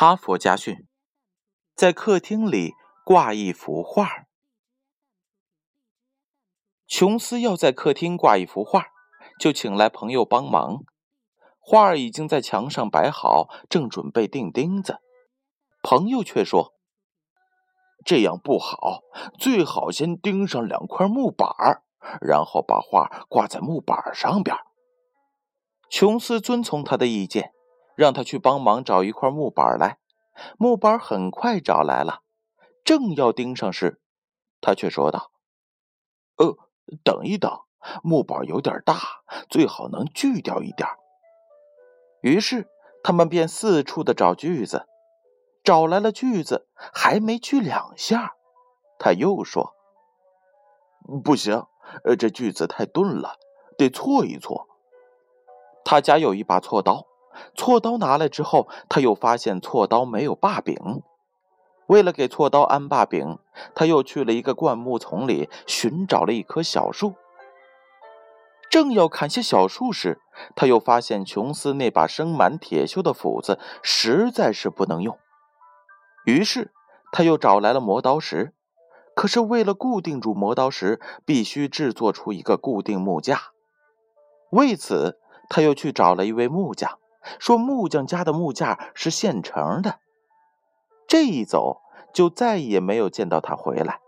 哈佛家训，在客厅里挂一幅画。琼斯要在客厅挂一幅画，就请来朋友帮忙。画儿已经在墙上摆好，正准备钉钉子，朋友却说：“这样不好，最好先钉上两块木板，然后把画挂在木板上边。”琼斯遵从他的意见。让他去帮忙找一块木板来，木板很快找来了。正要钉上时，他却说道：“呃，等一等，木板有点大，最好能锯掉一点。”于是他们便四处的找锯子，找来了锯子，还没锯两下，他又说：“不行，呃这锯子太钝了，得锉一锉。”他家有一把锉刀。锉刀拿来之后，他又发现锉刀没有把柄。为了给锉刀安把柄，他又去了一个灌木丛里寻找了一棵小树。正要砍下小树时，他又发现琼斯那把生满铁锈的斧子实在是不能用。于是他又找来了磨刀石，可是为了固定住磨刀石，必须制作出一个固定木架。为此，他又去找了一位木匠。说木匠家的木架是现成的，这一走就再也没有见到他回来。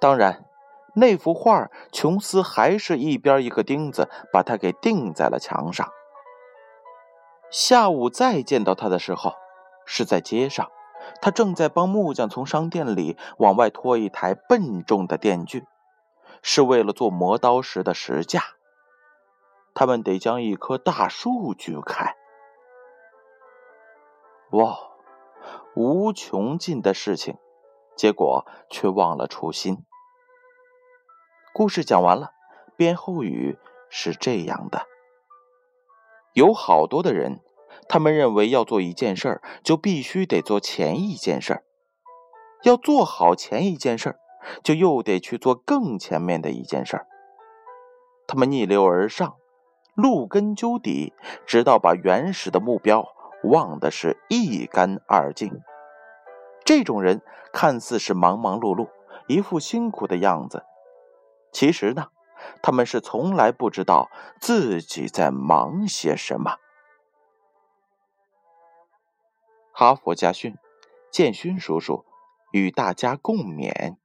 当然，那幅画，琼斯还是一边一个钉子把它给钉在了墙上。下午再见到他的时候，是在街上，他正在帮木匠从商店里往外拖一台笨重的电锯，是为了做磨刀石的石架。他们得将一棵大树锯开。哇，无穷尽的事情，结果却忘了初心。故事讲完了，编后语是这样的：有好多的人，他们认为要做一件事儿，就必须得做前一件事儿；要做好前一件事儿，就又得去做更前面的一件事儿。他们逆流而上。路根究底，直到把原始的目标忘得是一干二净。这种人看似是忙忙碌碌，一副辛苦的样子，其实呢，他们是从来不知道自己在忙些什么。哈佛家训，建勋叔叔与大家共勉。